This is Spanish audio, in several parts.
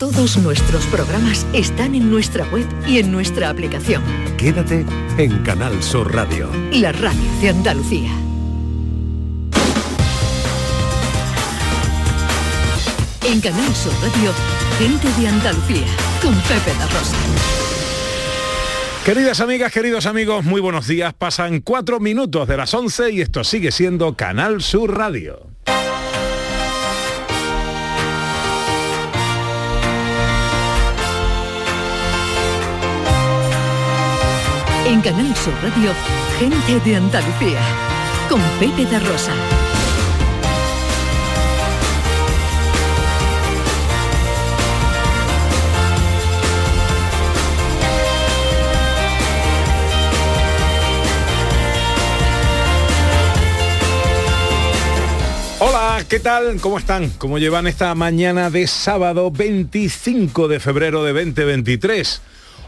Todos nuestros programas están en nuestra web y en nuestra aplicación. Quédate en Canal Sur Radio. La radio de Andalucía. En Canal Sur Radio, gente de Andalucía, con Pepe La Rosa. Queridas amigas, queridos amigos, muy buenos días. Pasan cuatro minutos de las 11 y esto sigue siendo Canal Sur Radio. En Canal Sur Radio, gente de Andalucía, con Pepe de Rosa. Hola, ¿qué tal? ¿Cómo están? ¿Cómo llevan esta mañana de sábado 25 de febrero de 2023?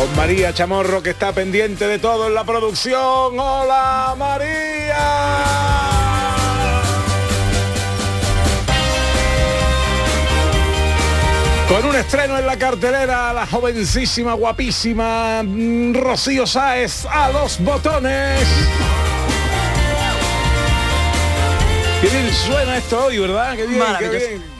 Con María Chamorro que está pendiente de todo en la producción. ¡Hola María! Con un estreno en la cartelera, la jovencísima, guapísima mm, Rocío Sáez a los botones. Qué bien suena esto hoy, ¿verdad? Qué bien, qué Maravilloso. bien.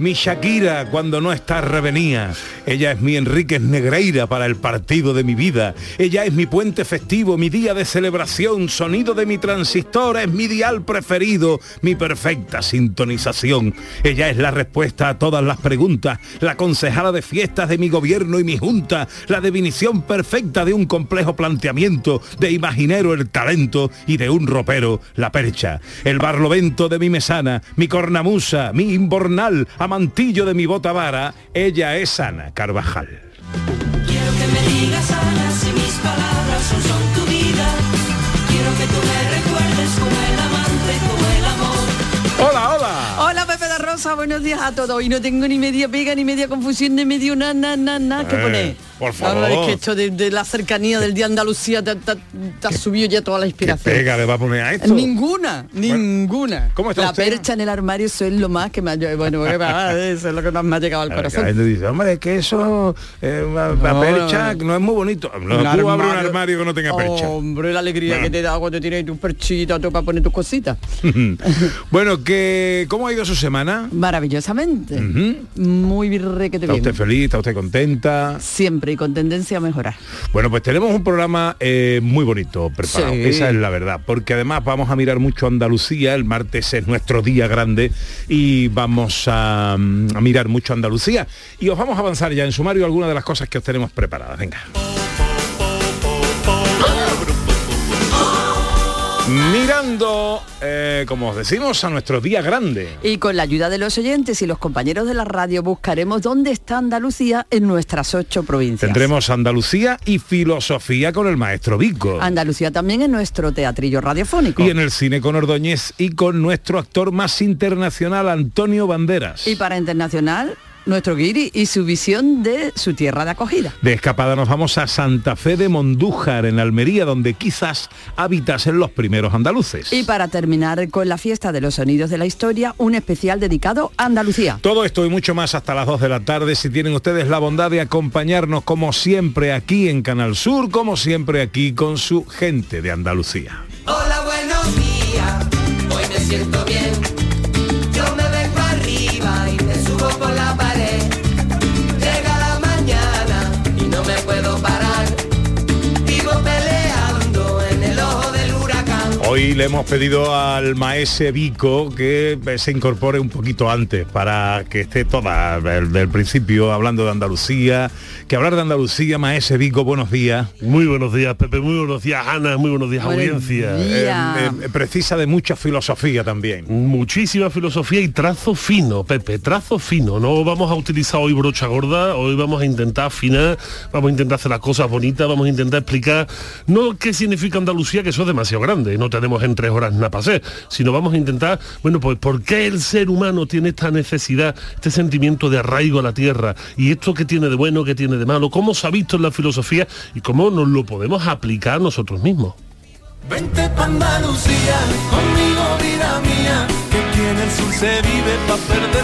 mi Shakira cuando no está revenía. Ella es mi Enríquez Negreira para el partido de mi vida. Ella es mi puente festivo, mi día de celebración, sonido de mi transistor, es mi dial preferido, mi perfecta sintonización. Ella es la respuesta a todas las preguntas, la concejala de fiestas de mi gobierno y mi junta, la definición perfecta de un complejo planteamiento, de imaginero el talento y de un ropero la percha. El barlovento de mi mesana, mi cornamusa, mi imbornal, amantillo de mi bota vara, ella es Ana Carvajal. Quiero que me digas Ana si mis palabras son, Buenos días a todos. Y no tengo ni media pega, ni media confusión, ni medio na, na, na, na. ¿Qué Eh, pone? por La favor. es que esto de, de la cercanía del Día Andalucía te, te- te ha subido ya toda la ¿Qué inspiración. pega le va a poner a esto? Ninguna, ninguna. ¿cómo está la usted? percha en el armario, eso es lo más que me ha bueno, que me- eso es lo que más me ha llegado al La corazón. gente dice, hombre, es que eso, eh, la, la No, percha no. es muy bonito. No, abres un armario que no tenga percha. Hombre, la alegría Bueno. que te da cuando tienes tus perchitas tú para poner tus cositas. bueno, que ¿cómo ha ido su semana? Maravillosamente. Muy virre que te ¿Está viene. usted feliz? ¿Está usted contenta? Siempre y con tendencia a mejorar. Bueno, pues tenemos un programa eh, muy bonito preparado, Sí. esa es la verdad, porque además vamos a mirar mucho Andalucía, el martes es nuestro día grande y vamos a, mm, a mirar mucho Andalucía y os vamos a avanzar ya en sumario algunas de las cosas que os tenemos preparadas. Venga. Mirando, eh, como os decimos, a nuestro día grande. Y con la ayuda de los oyentes y los compañeros de la radio buscaremos dónde está Andalucía en nuestras ocho provincias. Tendremos Andalucía y filosofía con el maestro Vico. Andalucía también en nuestro teatrillo radiofónico. Y en el cine con Ordóñez y con nuestro actor más internacional, Antonio Banderas. Y para internacional, nuestro guiri y su visión de su tierra de acogida. De escapada nos vamos a Santa Fe de Mondújar, en Almería, donde quizás habitasen los primeros andaluces. Y para terminar con la fiesta de los sonidos de la historia, un especial dedicado a Andalucía. Todo esto y mucho más hasta las 2 de la tarde, si tienen ustedes la bondad de acompañarnos como siempre aquí en Canal Sur, como siempre aquí con su gente de Andalucía. Hola, buenos días. Hoy me siento bien. Hoy le hemos pedido al maese Vico que se incorpore un poquito antes para que esté toda del, del principio hablando de Andalucía. Que hablar de Andalucía, maese Vico, buenos días. Muy buenos días, Pepe. Muy buenos días, Ana. Muy buenos días, Buenos audiencia. Eh, eh, precisa de mucha filosofía también. Muchísima filosofía y trazo fino, Pepe, trazo fino. No vamos a utilizar hoy brocha gorda, hoy vamos a intentar afinar, vamos a intentar hacer las cosas bonitas, vamos a intentar explicar no qué significa Andalucía, que eso es demasiado grande, no tenemos en tres horas nada para hacer, sino vamos a intentar, bueno, pues por qué el ser humano tiene esta necesidad, este sentimiento de arraigo a la tierra, y esto que tiene de bueno, que tiene de malo, cómo se ha visto en la filosofía y cómo nos lo podemos aplicar nosotros mismos.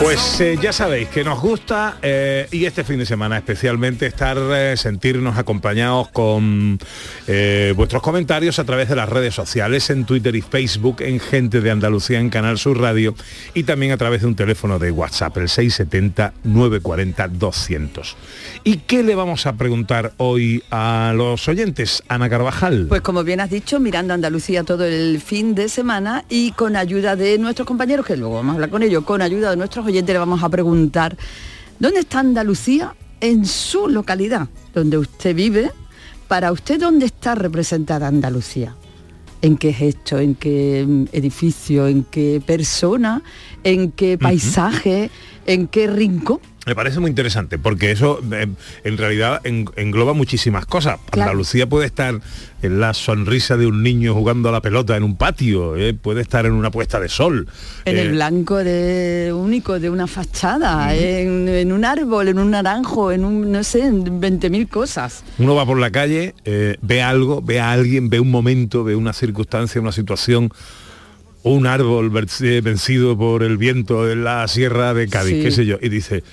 Pues eh, ya sabéis que nos gusta eh, y este fin de semana especialmente estar, eh, sentirnos acompañados con eh, vuestros comentarios a través de las redes sociales, en Twitter y Facebook, en Gente de Andalucía, en Canal Sur Radio y también a través de un teléfono de WhatsApp, el 670-940-200. ¿Y qué le vamos a preguntar hoy a los oyentes? Ana Carvajal. Pues como bien has dicho, mirando Andalucía todo el fin de semana y con ayuda de nuestros compañeros, que luego vamos a hablar con ellos, con ayuda de nuestros oyentes le vamos a preguntar, ¿dónde está Andalucía en su localidad, donde usted vive? Para usted, ¿dónde está representada Andalucía? ¿En qué gesto, en qué mm, edificio, en qué persona, en qué paisaje, en qué rincón? Me parece muy interesante porque eso eh, en realidad en- engloba muchísimas cosas. Claro. Andalucía puede estar en la sonrisa de un niño jugando a la pelota en un patio, eh, puede estar en una puesta de sol. En eh, el blanco de único de una fachada, en, en un árbol, en un naranjo, en un, no sé, en 20.000 cosas. Uno va por la calle, eh, ve algo, ve a alguien, ve un momento, ve una circunstancia, una situación, un árbol venci- vencido por el viento en la sierra de Cádiz, Sí. qué sé yo, y dice,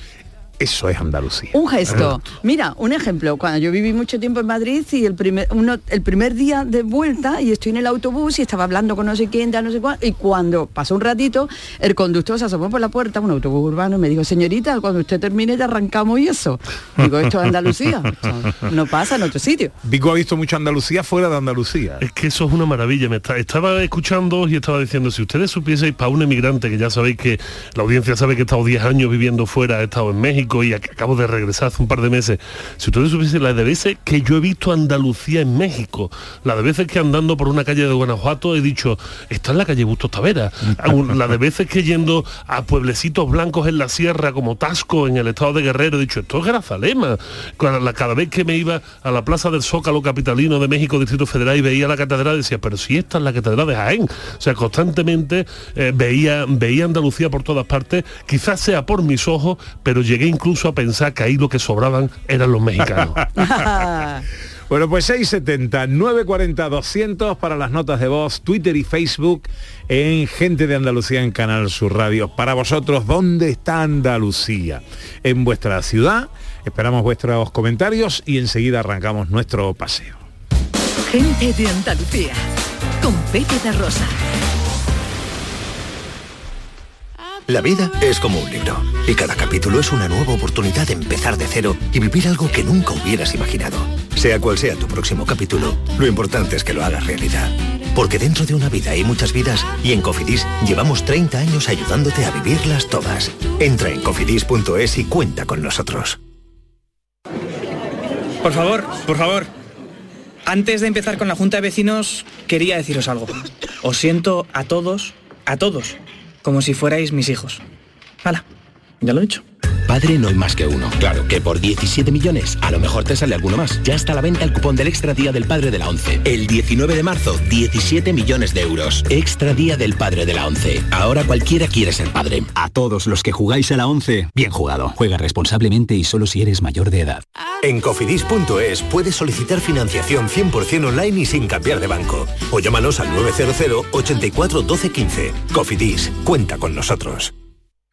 eso es Andalucía. Un gesto. Mira, un ejemplo. Cuando yo viví mucho tiempo en Madrid y el primer, uno, el primer día de vuelta y estoy en el autobús y estaba hablando con no sé quién, tal, no sé cuál, y cuando pasó un ratito, el conductor se asomó por la puerta, un autobús urbano, y me dijo, señorita, cuando usted termine ya arrancamos y eso. Digo, esto es Andalucía. Esto no pasa en otro sitio. Vico ha visto mucho Andalucía fuera de Andalucía. Es que eso es una maravilla. Me está- estaba escuchando y estaba diciendo, si ustedes supieseis para un emigrante, que ya sabéis que la audiencia sabe que he estado 10 años viviendo fuera, he estado en México y ac- acabo de regresar hace un par de meses, si ustedes supiesen la de veces que yo he visto Andalucía en México, la de veces que andando por una calle de Guanajuato he dicho, está en la calle Bustos Tavera, la de veces que yendo a pueblecitos blancos en la sierra como Tasco en el estado de Guerrero he dicho, esto es Grazalema. Cada vez que me iba a la plaza del Zócalo Capitalino de México, Distrito Federal, y veía la catedral, decía, pero si esta es la catedral de Jaén. O sea, constantemente eh, veía, veía Andalucía por todas partes, quizás sea por mis ojos, pero llegué incluso a pensar que ahí lo que sobraban eran los mexicanos. Bueno, pues 670 940 200 para las notas de voz, Twitter y Facebook en Gente de Andalucía en Canal Sur Radio. Para vosotros, ¿dónde está Andalucía? En vuestra ciudad. Esperamos vuestros comentarios y enseguida arrancamos nuestro paseo. Gente de Andalucía. Con Pepe de Rosa. La vida es como un libro y cada capítulo es una nueva oportunidad de empezar de cero y vivir algo que nunca hubieras imaginado. Sea cual sea tu próximo capítulo, lo importante es que lo hagas realidad. Porque dentro de una vida hay muchas vidas y en Cofidis llevamos 30 años ayudándote a vivirlas todas. Entra en cofidis.es y cuenta con nosotros. Por favor, por favor. Antes de empezar con la Junta de Vecinos, quería deciros algo. Os siento a todos, a todos, como si fuerais mis hijos. Hala, ya lo he dicho. Padre no hay más que uno. Claro que por 17 millones a lo mejor te sale alguno más. Ya está a la venta el cupón del Extra Día del Padre de la ONCE. El 19 de marzo, 17 millones de euros. Extra Día del Padre de la ONCE. Ahora cualquiera quiere ser padre. A todos los que jugáis a la 11, bien jugado. Juega responsablemente y solo si eres mayor de edad. En cofidis.es puedes solicitar financiación 100% online y sin cambiar de banco. O llámanos al 900 84 12 15. Cofidis, cuenta con nosotros.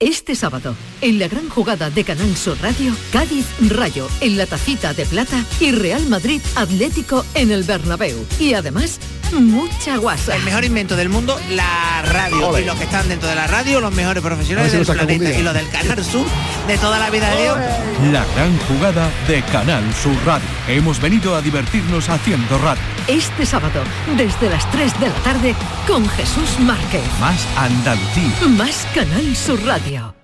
Este sábado, en la gran jugada de Canal Sur Radio, Cádiz Rayo en la tacita de plata y Real Madrid Atlético en el Bernabéu. Y además, mucha guasa. El mejor invento del mundo, la radio. Y los que están dentro de la radio, los mejores profesionales si del planeta. Y los del Canal Sur de toda la vida de Dios. La gran jugada de Canal Sur Radio. Hemos venido a divertirnos haciendo radio. Este sábado, desde las 3 de la tarde, con Jesús Márquez. Más Andalucía. Más Canal Sur Radio.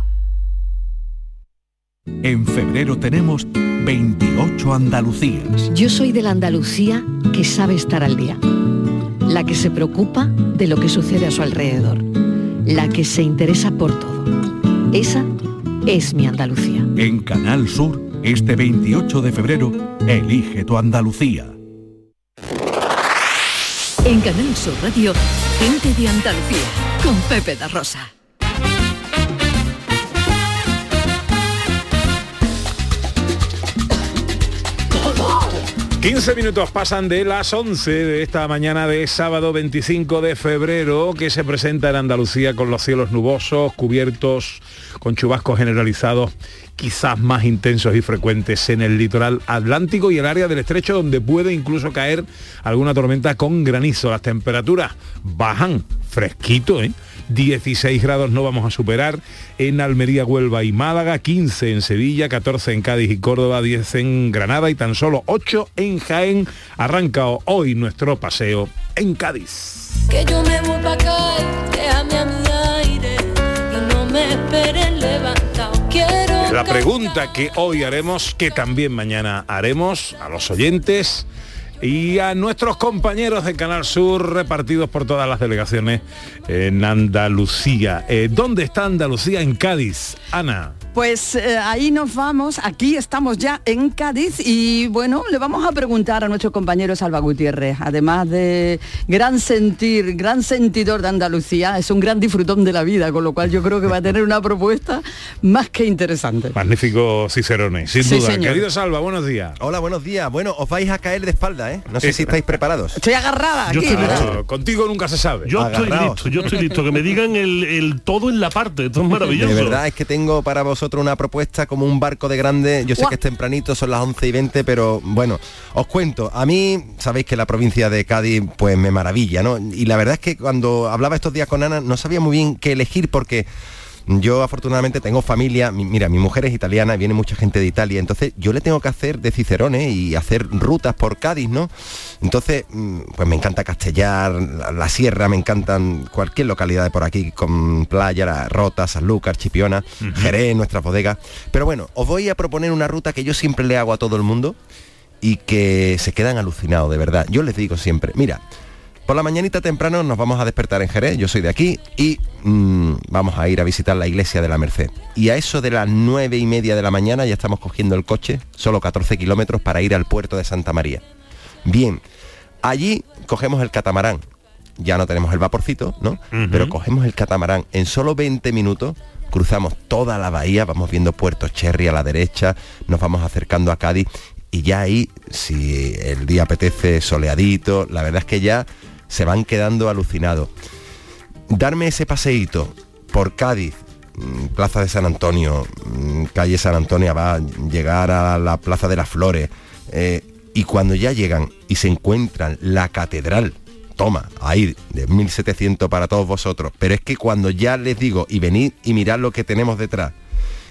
En febrero tenemos 28 Andalucías. Yo soy de la Andalucía que sabe estar al día, la que se preocupa de lo que sucede a su alrededor, la que se interesa por todo. Esa es mi Andalucía. En Canal Sur, este 28 de febrero, elige tu Andalucía. En Canal Sur Radio, gente de Andalucía, con Pepe da Rosa. 15 minutos pasan de las 11 de esta mañana de sábado 25 de febrero que se presenta en Andalucía con los cielos nubosos, cubiertos con chubascos generalizados, quizás más intensos y frecuentes en el litoral atlántico y el área del estrecho donde puede incluso caer alguna tormenta con granizo. Las temperaturas bajan fresquito, ¿eh? 16 grados no vamos a superar en Almería, Huelva y Málaga, 15 en Sevilla, 14 en Cádiz y Córdoba, 10 en Granada y tan solo 8 en Jaén. Arranca hoy nuestro paseo en Cádiz. La pregunta que hoy haremos, que también mañana haremos a los oyentes y a nuestros compañeros de Canal Sur repartidos por todas las delegaciones en Andalucía. Eh, ¿Dónde está Andalucía? En Cádiz. Ana. Pues eh, ahí nos vamos, aquí estamos ya en Cádiz y bueno, le vamos a preguntar a nuestro compañero Salva Gutiérrez, además de gran sentir, gran sentidor de Andalucía, es un gran disfrutón de la vida, con lo cual yo creo que va a tener una propuesta más que interesante. Magnífico Cicerone, sin Sí, duda. señor. Querido Salva, buenos días. Hola, buenos días. Bueno, os vais a caer de espalda, ¿eh? No sé si estáis preparados. Estoy agarrada Yo aquí. listo. Contigo nunca se sabe. Yo estoy listo, yo estoy listo. Que me digan el, el todo en la parte, esto es maravilloso. De verdad es que tengo para vosotros una propuesta como un barco de grande. Yo sé que es tempranito, son las 11 y 20, pero bueno, os cuento. A mí, sabéis que la provincia de Cádiz pues me maravilla, ¿no? Y la verdad es que cuando hablaba estos días con Ana no sabía muy bien qué elegir porque yo afortunadamente tengo familia, mi- mira, mi mujer es italiana, viene mucha gente de Italia, entonces yo le tengo que hacer de Cicerone y hacer rutas por Cádiz, ¿no? Entonces, mm, pues me encanta Castellar, la, la Sierra, me encantan cualquier localidad de por aquí, con playa, La Rota, Sanlúcar, Chipiona, Jerez, nuestras bodegas. Pero bueno, os voy a proponer una ruta que yo siempre le hago a todo el mundo y que se quedan alucinados, de verdad. Yo les digo siempre, mira, por la mañanita temprano nos vamos a despertar en Jerez, yo soy de aquí, y mm, vamos a ir a visitar la iglesia de la Merced. Y a eso de las nueve y media de la mañana ya estamos cogiendo el coche, solo 14 kilómetros para ir al puerto de Santa María. Bien, allí cogemos el catamarán. Ya no tenemos el vaporcito, ¿no? Pero cogemos el catamarán. En solo 20 minutos cruzamos toda la bahía, vamos viendo Puerto Cherry a la derecha, nos vamos acercando a Cádiz y ya ahí, si el día apetece soleadito, la verdad es que ya se van quedando alucinados. Darme ese paseíto por Cádiz, mm, Plaza de San Antonio, mm, calle San Antonio, va a llegar a la Plaza de las Flores, eh, y cuando ya llegan y se encuentran la catedral, toma, ahí, de 1700 para todos vosotros, pero es que cuando ya les digo, y venid y mirad lo que tenemos detrás,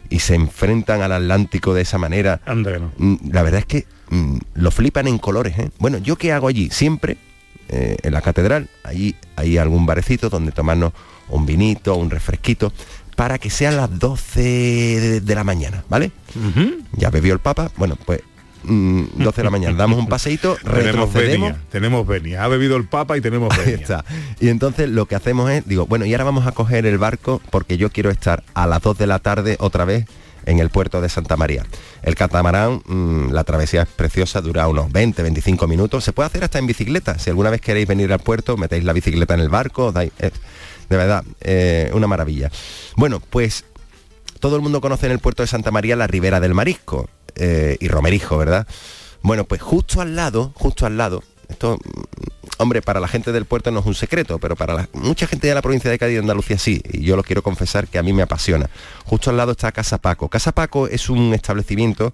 y se enfrentan al Atlántico de esa manera. Anda no. Mm, La verdad es que mm, lo flipan en colores. ¿eh? Bueno, ¿yo qué hago allí? Siempre eh, en la catedral, ahí hay algún barecito donde tomarnos un vinito, un refresquito, para que sean las 12 de, de la mañana, ¿vale? Ya bebió el Papa, bueno, pues mm, 12 de la mañana, damos un paseíto, Tenemos retrocedemos. venia, tenemos venia. Ha bebido el Papa y tenemos Ahí venia. está. Y entonces lo que hacemos es, digo, bueno, y ahora vamos a coger el barco porque yo quiero estar a las 2 de la tarde otra vez en el puerto de Santa María. El catamarán, mm, la travesía es preciosa, dura unos 20, 25 minutos. Se puede hacer hasta en bicicleta. Si alguna vez queréis venir al puerto, metéis la bicicleta en el barco, es- de verdad, eh, una maravilla. Bueno, pues todo el mundo conoce en el puerto de Santa María la ribera del Marisco eh, y Romerijo, ¿verdad? Bueno, pues justo al lado, justo al lado, esto, hombre, para la gente del puerto no es un secreto, pero para la- mucha gente de la provincia de Cádiz y de Andalucía sí, y yo lo quiero confesar que a mí me apasiona. Justo al lado está Casa Paco. Casa Paco es un establecimiento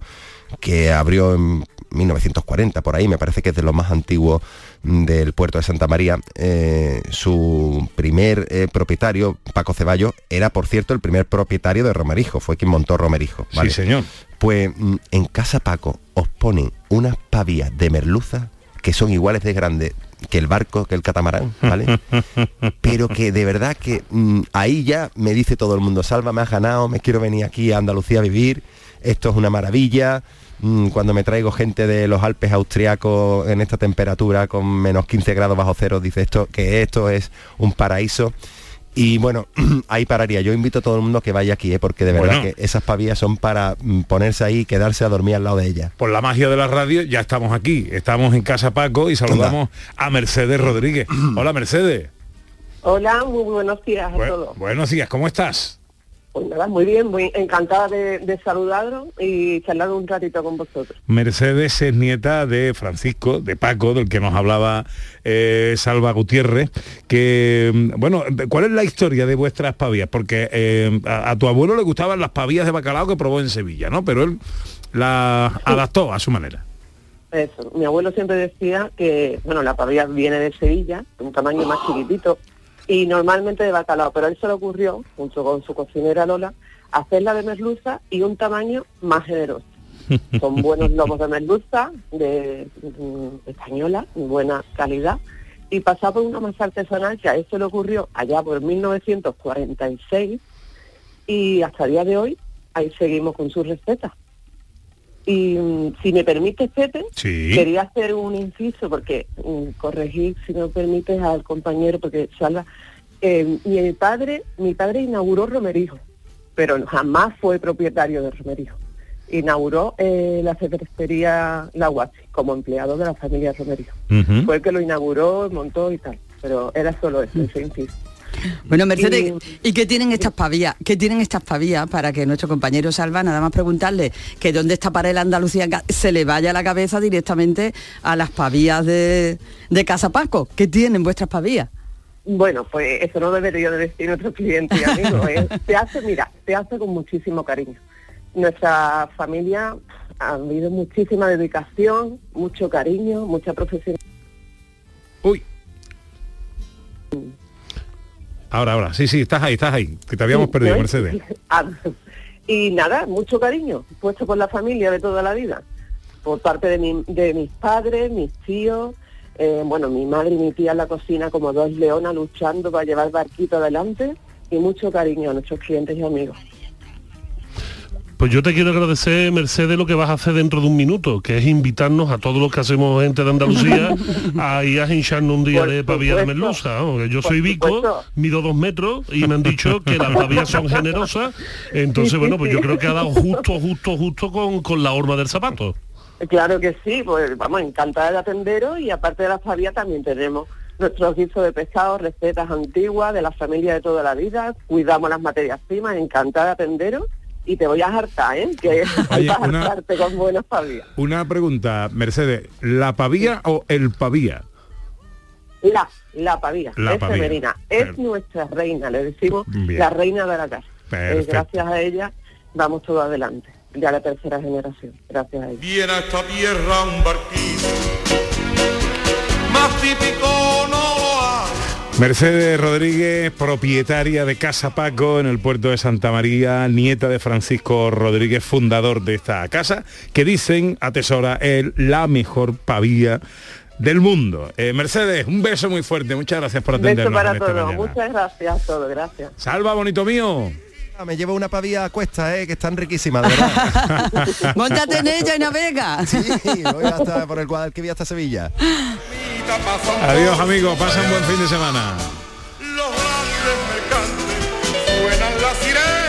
que abrió en 1940, por ahí, me parece que es de los más antiguos del puerto de Santa María. Eh, su primer eh, propietario, Paco Ceballos, era, por cierto, el primer propietario de Romerijo, fue quien montó Romerijo. Sí, señor. Pues mm, en Casa Paco os ponen unas pavías de merluza que son iguales de grandes que el barco, que el catamarán, ¿vale? Pero que de verdad que mm, ahí ya me dice todo el mundo, Salva, me has ganado, me quiero venir aquí a Andalucía a vivir, esto es una maravilla. Mm, Cuando me traigo gente de los Alpes austriacos en esta temperatura con menos 15 grados bajo cero, dice esto que esto es un paraíso. Y bueno, ahí pararía. Yo invito a todo el mundo a que vaya aquí, ¿eh? porque de verdad Bueno. que esas pavías son para mm, ponerse ahí y quedarse a dormir al lado de ellas. Por la magia de la radio ya estamos aquí. Estamos en Casa Paco y saludamos a Mercedes Rodríguez. Hola Mercedes. Hola, muy buenos días a Bu- todos. buenos días, ¿cómo estás? Pues nada, muy bien, muy encantada de, de saludaros y charlar un ratito con vosotros. Mercedes es nieta de Francisco, de Paco, del que nos hablaba eh, Salva Gutiérrez, que, mm, bueno, ¿cuál es la historia de vuestras pavías? Porque eh, a, a tu abuelo le gustaban las pavías de bacalao que probó en Sevilla, ¿no? Pero él las adaptó a su manera. Eso, mi abuelo siempre decía que, bueno, la pavía viene de Sevilla, de un tamaño más chiquitito, y normalmente de bacalao, pero a él se le ocurrió, junto con su cocinera Lola, hacerla de merluza y un tamaño más generoso. Son buenos lobos de merluza, de mm, española, de buena calidad, y pasaba por una masa artesanal que a él se le ocurrió allá por 1946, y hasta el día de hoy ahí seguimos con sus recetas. Y mm, si me permites, Pepe, Sí. quería hacer un inciso porque mm, corregir, si me permites, al compañero, porque salva. eh, mi padre, mi padre inauguró Romerijo, pero jamás fue propietario de Romerijo. Inauguró eh, la cervecería La Guachi como empleado de la familia Romerijo. Fue el que lo inauguró, montó y tal. Pero era solo eso, ese inciso. Bueno, Mercedes, ¿y qué tienen estas pavías? ¿Qué tienen estas pavías para que nuestro compañero Salva, nada más preguntarle que dónde está para el Andalucía, se le vaya la cabeza directamente a las pavías de, de Casa Paco? ¿Qué tienen vuestras pavías? Bueno, pues eso no debería de decir nuestro cliente y amigo. ¿eh? Se hace, mira, se hace con muchísimo cariño. Nuestra familia ha habido muchísima dedicación, mucho cariño, mucha profesionalidad. Uy. Ahora, ahora, sí, sí, estás ahí, estás ahí, que te habíamos Sí, perdido, ¿no? Mercedes. Ah, Y nada, mucho cariño, puesto por la familia de toda la vida. Por parte de, mi- de mis padres, mis tíos, eh, bueno, mi madre y mi tía en la cocina como dos leonas luchando para llevar el barquito adelante y mucho cariño a nuestros clientes y amigos. Pues yo te quiero agradecer, Mercedes, lo que vas a hacer dentro de un minuto, que es invitarnos a todos los que hacemos gente de Andalucía a ir a hincharnos un día Por de pavía de merluza. que yo Por soy Vico, supuesto. mido dos metros y me han dicho que las pavías son generosas. Entonces, Sí, bueno, pues yo sí. creo que ha dado justo, justo, justo con, con la horma del zapato. Claro que sí, pues vamos, encantada de atenderos y aparte de la fabia también tenemos nuestros guisos de pescado, recetas antiguas de la familia de toda la vida, cuidamos las materias primas, encantada de atenderos y te voy a hartar, ¿eh? Que Oye, vas a una- hartarte con buenas fabias. Una pregunta, Mercedes, ¿la pavía o el pavía? La, la pavía, La es pavía. femenina, es nuestra reina, le decimos Bien. la reina de la casa. Eh, gracias a ella vamos todo adelante, ya la tercera generación, gracias a ella. Viene a esta tierra un barquito, más típico. Mercedes Rodríguez, propietaria de Casa Paco en el puerto de Santa María, nieta de Francisco Rodríguez, fundador de esta casa, que dicen atesora el la mejor pavía del mundo. Eh, Mercedes, un beso muy fuerte, muchas gracias por Un beso atendernos. para todos. Muchas gracias a todos. Gracias. Salva, bonito mío. Ah, Me llevo una pavía a cuesta, eh, que están riquísimas, de verdad. Móntate en ella y navega. Sí, voy hasta por el Guadalquivir hasta Sevilla. Adiós amigos, pasa un buen fin de semana.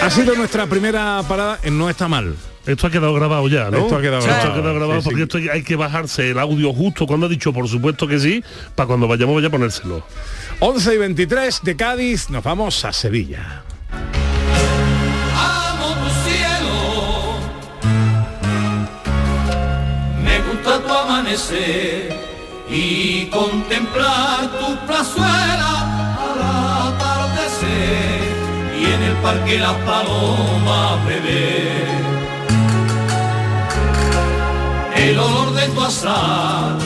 Ha sido nuestra primera parada en No está mal. Esto ha quedado grabado ya, ¿no? Esto ha quedado Esto grabado. ha quedado grabado Sí, sí. porque esto hay que bajarse el audio justo cuando ha dicho, por supuesto que sí, para cuando vayamos vaya a ponérselo. 11 y 23 de Cádiz, nos vamos a Sevilla. Y contemplar tu plazuela al atardecer y en el parque las palomas beber. El olor de tu azar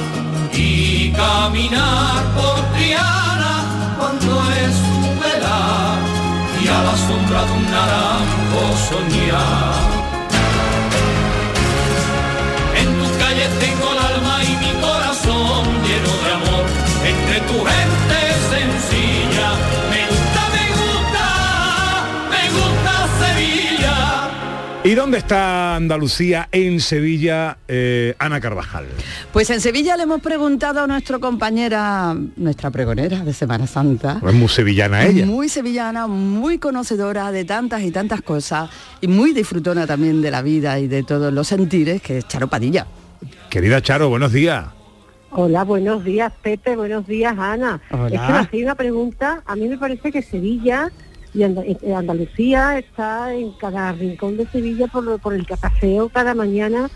y caminar por Triana cuando es su velar y a la sombra de un naranjo soñar. Lleno de amor. Entre tu gente sencilla, me gusta, me gusta, me gusta Sevilla. ¿Y dónde está Andalucía en Sevilla, eh, Ana Carvajal? Pues en Sevilla le hemos preguntado a nuestra compañera, nuestra pregonera de Semana Santa. Es muy sevillana ella. Muy sevillana, muy conocedora de tantas y tantas cosas y muy disfrutona también de la vida y de todos los sentires, que es Charo Padilla. Querida Charo, buenos días. Hola, buenos días Pepe, buenos días Ana. Hola. Es que me hacéis una pregunta, a mí me parece que Sevilla y Anda- eh, Andalucía está en cada rincón de Sevilla por, por el que paseo cada mañana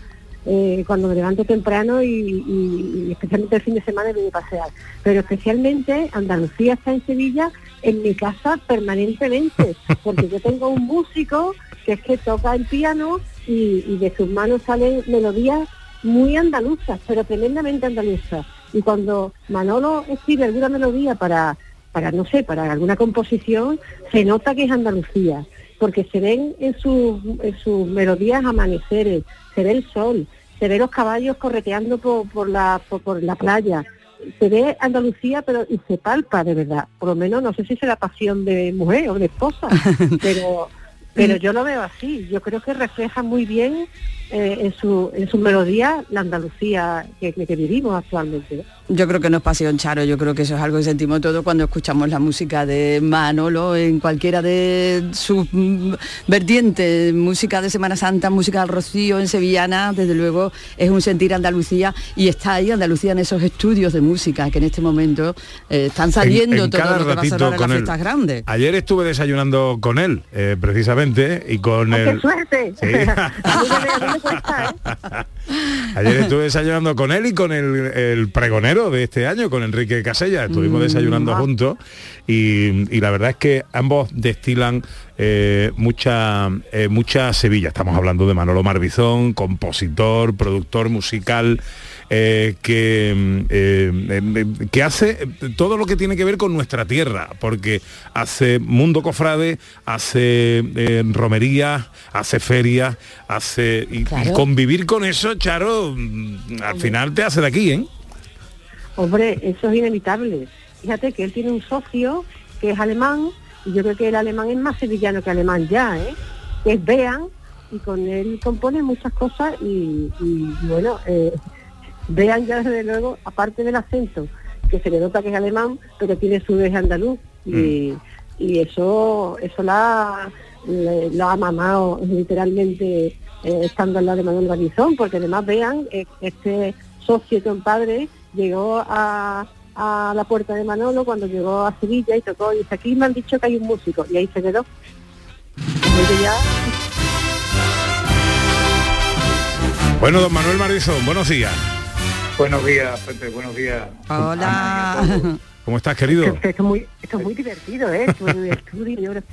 eh, cuando me levanto temprano y, y- y especialmente el fin de semana me voy a pasear. Pero especialmente Andalucía está en Sevilla en mi casa permanentemente, porque yo tengo un músico que es que toca el piano y, y de sus manos salen melodías muy andaluzas, pero tremendamente andaluzas. Y cuando Manolo escribe alguna melodía para, para no sé, para alguna composición, se nota que es Andalucía, porque se ven en, sus en sus melodías amaneceres, se ve el sol, se ve los caballos correteando por, por la, por, por la playa, se ve Andalucía, pero y se palpa de verdad. Por lo menos no sé si será pasión de mujer o de esposa, pero pero yo lo veo así. Yo creo que refleja muy bien eh, en su en su melodía la Andalucía que, que vivimos actualmente. Yo creo que no es pasión, Charo, yo creo que eso es algo que sentimos todos cuando escuchamos la música de Manolo en cualquiera de sus mm, vertientes, música de Semana Santa, música del Rocío en Sevillana, desde luego es un sentir Andalucía y está ahí Andalucía en esos estudios de música que en este momento eh, están saliendo En- en todo cada lo que va a ratito sonar en las con él. fiestas grandes. Ayer estuve desayunando con él, eh, precisamente, y con ¡Qué el... suerte! Sí. Ayer estuve desayunando con él y con el, el pregonero de este año, con Enrique Casella. Estuvimos Mm, desayunando ah. juntos y, y la verdad es que ambos destilan eh, mucha, eh, mucha Sevilla. Estamos hablando de Manolo Marbizón, compositor, productor musical. Eh, que, mm, eh, eh, que hace todo lo que tiene que ver con nuestra tierra, porque hace mundo cofrade, hace eh, romerías, hace ferias, hace y- convivir con eso, Charo, mm, al final te hace de aquí, ¿eh? Hombre, eso es inevitable. Fíjate que él tiene un socio que es alemán, y yo creo que el alemán es más sevillano que alemán ya, ¿eh? Que es Bean, y con él compone muchas cosas, y, y, bueno, eh, Bean ya desde luego, aparte del acento, que se le nota que es alemán, pero tiene su vez andaluz, y, y eso, eso la, lo ha mamado literalmente eh, estando al lado de Manuel Garnizón, porque además vean, eh, este socio y compadre llegó a, a la puerta de Manolo cuando llegó a Sevilla y tocó y dice, aquí me han dicho que hay un músico, y ahí se quedó. Ya, Bueno, don Manuel Marbizón, buenos días. Buenos días, Pepe, buenos días. Hola. ¿Cómo estás, querido? esto es muy, esto es muy divertido, ¿eh? Esto en el estudio, y ahora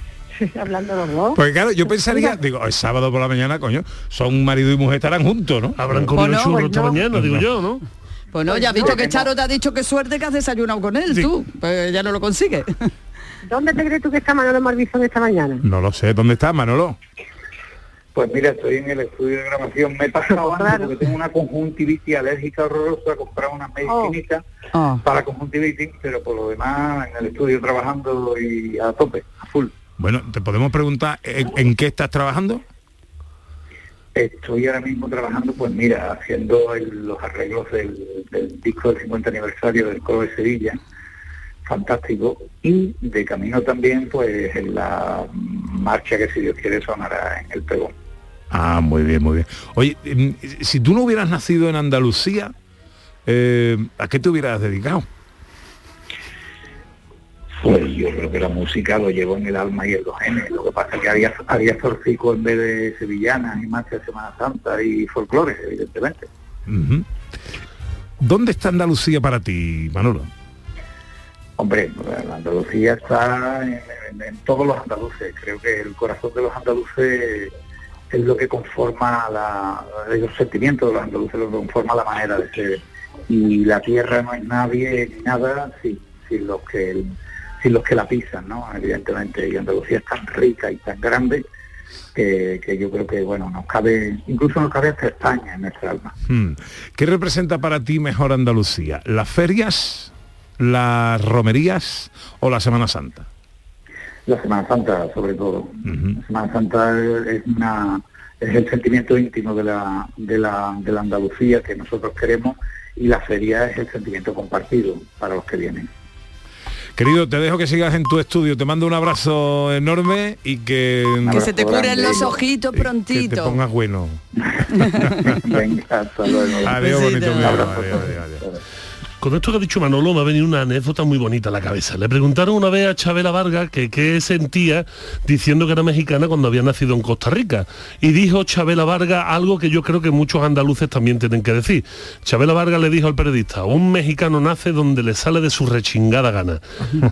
hablando los dos. Pues claro, yo pensaría, digo, es sábado por la mañana, coño, son marido y mujer estarán juntos, ¿no? Habrán comido churros esta mañana, digo yo, ¿no? Pues no, ya has visto que Charo te ha dicho que suerte que has desayunado con él, tú. Pues ya no lo consigue. ¿Dónde te crees tú que está Manolo Marbizón esta mañana? No lo sé, ¿dónde está Manolo? Pues mira, estoy en el estudio de grabación. Me he pasado antes porque tengo una conjuntivitis alérgica horrorosa, he comprado unas medicinitas Oh. para conjuntivitis, pero por lo demás en el estudio trabajando y a tope, a full. Bueno, te podemos preguntar ¿en, en qué estás trabajando? Estoy ahora mismo trabajando, pues mira, haciendo el- los arreglos del, del disco del 50 aniversario del Coro de Sevilla, fantástico, y de camino también, pues en la marcha que si Dios quiere sonará en el pregón. Ah, muy bien, muy bien. Oye, em, si tú no hubieras nacido en Andalucía, eh, ¿a qué te hubieras dedicado? Pues yo creo que la música lo llevo en el alma y en los genes. Lo que pasa es que había, había en vez de sevillanas y marcha de Semana Santa y folclore, evidentemente. ¿Dónde está Andalucía para ti, Manolo? Hombre, Andalucía está en, en- en todos los andaluces. Creo que el corazón de los andaluces es lo que conforma la, los sentimientos de los andaluces, lo que conforma la manera de ser. Y la tierra no es nadie ni nada sin, los que sin los que la pisan, ¿no? Evidentemente. Y Andalucía es tan rica y tan grande que, que yo creo que bueno nos cabe, incluso nos cabe hasta España en nuestra alma. Hmm. ¿Qué representa para ti mejor Andalucía? ¿Las ferias, las romerías o la Semana Santa? La Semana Santa, sobre todo. La Semana Santa es una es el sentimiento íntimo de la, de la, de la Andalucía que nosotros queremos y la feria es el sentimiento compartido para los que vienen. Querido, te dejo que sigas en tu estudio. Te mando un abrazo enorme y que... Que se te curen los ojitos Que te prontito. pongas bueno. Venga, hasta luego. Adiós, bonito Un mío. abrazo. Adiós, adiós, adiós. Con esto que ha dicho Manolo me ha venido una anécdota muy bonita a la cabeza. Le preguntaron una vez a Chabela Vargas que qué sentía diciendo que era mexicana cuando había nacido en Costa Rica. Y dijo Chabela Vargas algo que yo creo que muchos andaluces también tienen que decir. Chabela Vargas le dijo al periodista, un mexicano nace donde le sale de su rechingada gana.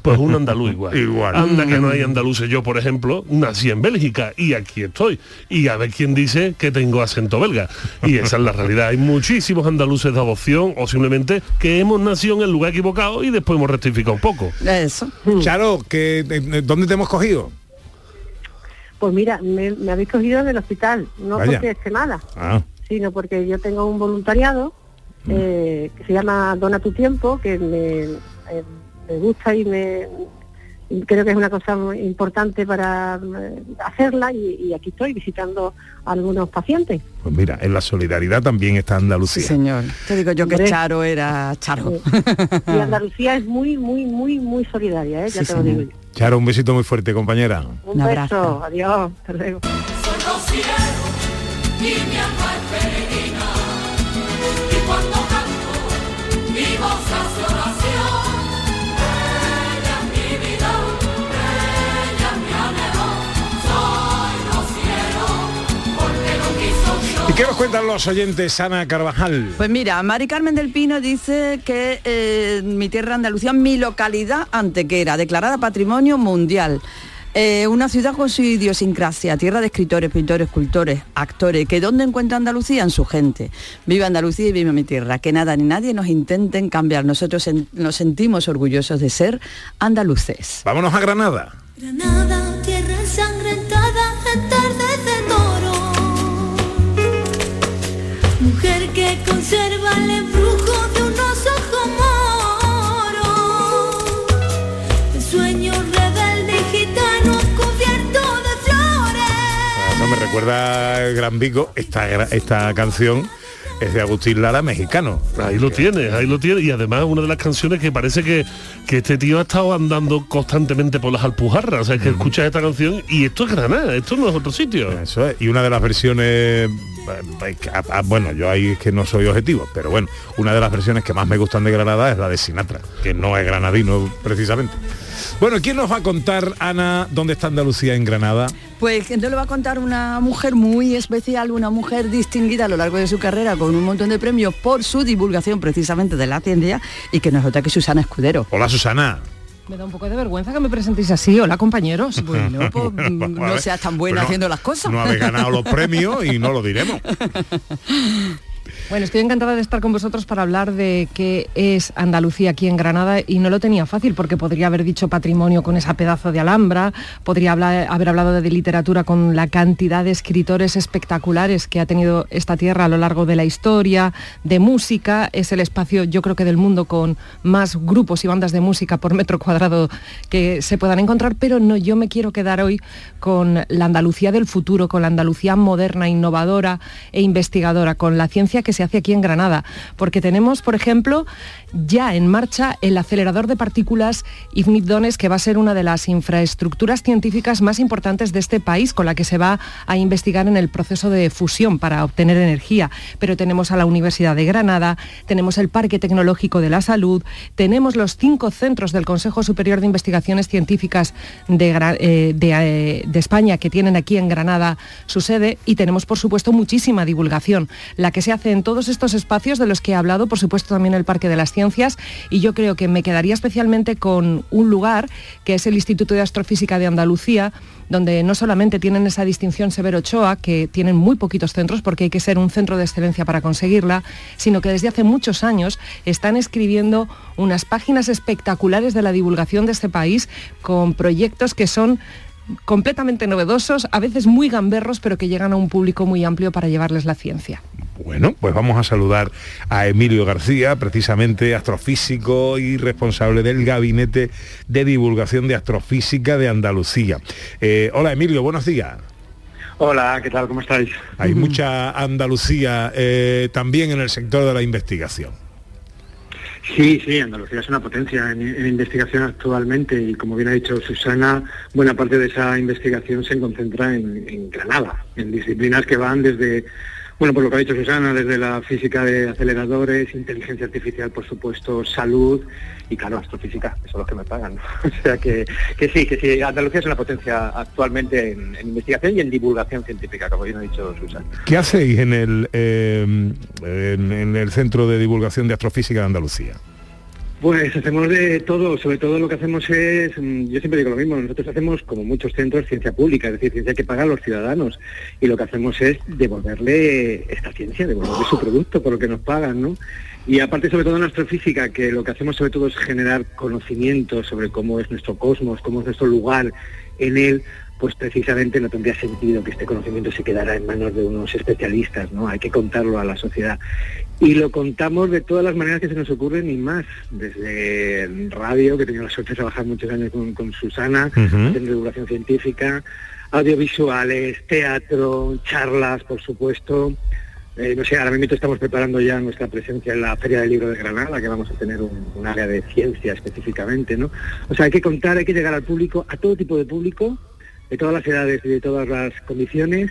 Pues un andaluz igual. Igual. Anda que no hay andaluces. Yo, por ejemplo, nací en Bélgica y aquí estoy. Y a ver quién dice que tengo acento belga. Y esa es la realidad. Hay muchísimos andaluces de adopción o simplemente que hemos nacido en el lugar equivocado y después hemos rectificado un poco. Eso. Charo, que, eh, ¿dónde te hemos cogido? Pues mira, me, me habéis cogido en el hospital, no Vaya. porque esté mala, Ah, sino porque yo tengo un voluntariado eh, que se llama Dona tu tiempo, que me, eh, me gusta y me creo que es una cosa muy importante para eh, hacerla y, y aquí estoy visitando a algunos pacientes. pues mira, en la solidaridad también está Andalucía. Señor. Te digo yo que Hombre. Charo era Charo. Y Andalucía es muy, muy, muy, muy solidaria, ¿eh? ya Sí, te lo señor. digo yo. Charo, un besito muy fuerte, compañera. Un, beso, adiós, hasta luego. y mi alma es qué nos cuentan los oyentes, Ana Carvajal? Pues mira, Mari Carmen del Pino dice que eh, mi tierra Andalucía, mi localidad antequera, declarada Patrimonio Mundial. Eh, una ciudad con su idiosincrasia, tierra de escritores, pintores, escultores, actores, que ¿dónde encuentra Andalucía? En su gente. Viva Andalucía y viva mi tierra. Que nada ni nadie nos intenten cambiar. Nosotros en- nos sentimos orgullosos de ser andaluces. Vámonos a Granada. Granada, tierra que conserva el embrujo de unos ojos moros. El sueño rebelde gitano cubierto de flores. Me recuerda Gran Vigo. Esta, esta canción es de Agustín Lara, mexicano. Ahí lo tienes, ahí lo tienes. Y además una de las canciones que parece que, que este tío ha estado andando constantemente por las alpujarras. O sea, que escuchas esta canción y esto es Granada, esto no es otro sitio. Eso es. Y una de las versiones, eh, bueno, yo ahí es que no soy objetivo, pero bueno, una de las versiones que más me gustan de Granada es la de Sinatra, que no es granadino precisamente. Bueno, ¿quién nos va a contar, Ana, dónde está Andalucía en Granada? Pues entonces lo va a contar una mujer muy especial, una mujer distinguida a lo largo de su carrera con un montón de premios por su divulgación precisamente de la ciencia y que no es otra que Susana Escudero. Hola, Susana. Me da un poco de vergüenza que me presentéis así. Hola, compañeros. Bueno, pues, Pues, no seas tan buena pues no- haciendo las cosas. No habéis ganado los premios y no lo diremos. Bueno, estoy encantada de estar con vosotros para hablar de qué es Andalucía aquí en Granada y no lo tenía fácil porque podría haber dicho patrimonio con esa pedazo de alhambra, podría haber hablado de literatura con la cantidad de escritores espectaculares que ha tenido esta tierra a lo largo de la historia, de música, es el espacio yo creo que del mundo con más grupos y bandas de música por metro cuadrado que se puedan encontrar, pero no, yo me quiero quedar hoy con la Andalucía del futuro, con la Andalucía moderna, innovadora e investigadora, con la ciencia que se hace aquí en Granada, porque tenemos, por ejemplo, ya en marcha el acelerador de partículas Ignit Dones, que va a ser una de las infraestructuras científicas más importantes de este país, con la que se va a investigar en el proceso de fusión para obtener energía. Pero tenemos a la Universidad de Granada, tenemos el Parque Tecnológico de la Salud, tenemos los cinco centros del Consejo Superior de Investigaciones Científicas de, eh, eh, de España que tienen aquí en Granada su sede y tenemos, por supuesto, muchísima divulgación, la que se hace en todos estos espacios de los que he hablado, por supuesto, también el Parque de las Ciencias y yo creo que me quedaría especialmente con un lugar que es el Instituto de Astrofísica de Andalucía, donde no solamente tienen esa distinción Severo Ochoa, que tienen muy poquitos centros porque hay que ser un centro de excelencia para conseguirla, sino que desde hace muchos años están escribiendo unas páginas espectaculares de la divulgación de este país con proyectos que son completamente novedosos, a veces muy gamberros, pero que llegan a un público muy amplio para llevarles la ciencia. Bueno, pues vamos a saludar a Emilio García, precisamente astrofísico y responsable del Gabinete de Divulgación de Astrofísica de Andalucía. Eh, hola Emilio, buenos días. Hola, ¿qué tal? ¿Cómo estáis? Hay mucha Andalucía eh, también en el sector de la investigación. Sí, sí, Andalucía es una potencia en, en investigación actualmente y como bien ha dicho Susana, buena parte de esa investigación se concentra en, en Granada, en disciplinas que van desde, bueno, por lo que ha dicho Susana, desde la física de aceleradores, inteligencia artificial, por supuesto, salud y claro, astrofísica, que son los que me pagan. O sea que, que sí, que sí, Andalucía es una potencia actualmente en, en investigación y en divulgación científica, como bien ha dicho Susana. ¿Qué hacéis en el, eh, en, en el Centro de Divulgación de Astrofísica de Andalucía? Pues hacemos de todo, sobre todo lo que hacemos es, mm, yo siempre digo lo mismo, nosotros hacemos como muchos centros ciencia pública, es decir, ciencia que pagan los ciudadanos y lo que hacemos es devolverle esta ciencia, devolverle su producto por lo que nos pagan, ¿no? Y aparte sobre todo en astrofísica, que lo que hacemos sobre todo es generar conocimiento sobre cómo es nuestro cosmos, cómo es nuestro lugar en él, pues precisamente no tendría sentido que este conocimiento se quedara en manos de unos especialistas, ¿no? Hay que contarlo a la sociedad. Y lo contamos de todas las maneras que se nos ocurren y más, desde radio, que he tenido la suerte de trabajar muchos años con, con Susana, haciendo divulgación científica, audiovisuales, teatro, charlas, por supuesto. Eh, no sé, ahora mismo estamos preparando ya nuestra presencia en la Feria del Libro de Granada, que vamos a tener un, un área de ciencia específicamente, ¿no? O sea, hay que contar, hay que llegar al público, a todo tipo de público, de todas las edades y de todas las condiciones,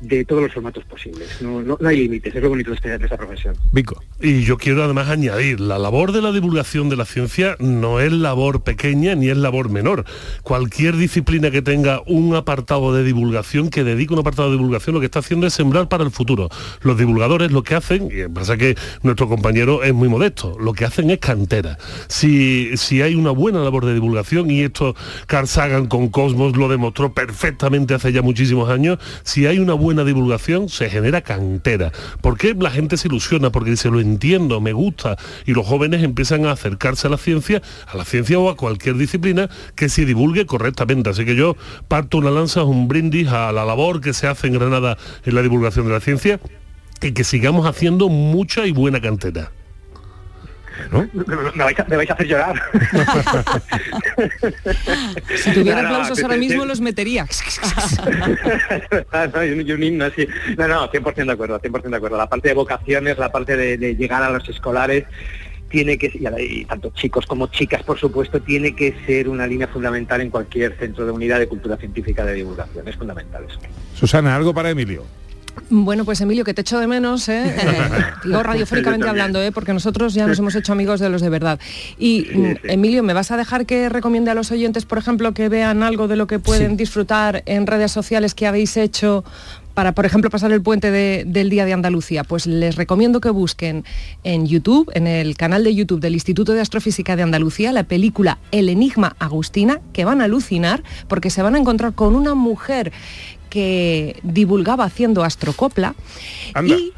de todos los formatos posibles. No, no, no hay límites, es lo bonito de esta, de esta profesión. Vico. Y yo quiero además añadir, la labor de la divulgación de la ciencia no es labor pequeña ni es labor menor. Cualquier disciplina que tenga un apartado de divulgación, que dedique un apartado de divulgación, lo que está haciendo es sembrar para el futuro. Los divulgadores lo que hacen, y pasa que nuestro compañero es muy modesto, lo que hacen es cantera. Si, si hay una buena labor de divulgación, y esto Carl Sagan con Cosmos lo demostró perfectamente hace ya muchísimos años, si hay una buena divulgación, se genera cantera. ¿Por qué la gente se ilusiona? Porque dice, lo entiendo, me gusta, y los jóvenes empiezan a acercarse a la ciencia, a la ciencia o a cualquier disciplina que se divulgue correctamente. Así que yo parto una lanza, un brindis a la labor que se hace en Granada en la divulgación de la ciencia y que sigamos haciendo mucha y buena cantera. Me vais a, me vais a hacer llorar. Si tuviera No, no, aplausos ahora te- mismo te- los metería. Ah, no, y un, y un himno así. No, no, 100% de acuerdo, 100% de acuerdo. La parte de vocaciones, la parte de, de llegar a los escolares, tiene que, y tanto chicos como chicas, por supuesto, tiene que ser una línea fundamental en cualquier centro de unidad de cultura científica de divulgación. Es fundamental eso. Susana, algo para Emilio. Bueno, pues Emilio, que te echo de menos, ¿eh? Digo radiofónicamente hablando, ¿eh? porque nosotros ya nos hemos hecho amigos de los de verdad. Y mm, Emilio, ¿me vas a dejar que recomiende a los oyentes, por ejemplo, que vean algo de lo que pueden disfrutar en redes sociales que habéis hecho para, por ejemplo, pasar el puente de- del Día de Andalucía? Pues les recomiendo que busquen en YouTube, en el canal de YouTube del Instituto de Astrofísica de Andalucía, la película El Enigma Agustina, que van a alucinar porque se van a encontrar con una mujer que divulgaba haciendo astrocopla Anda. y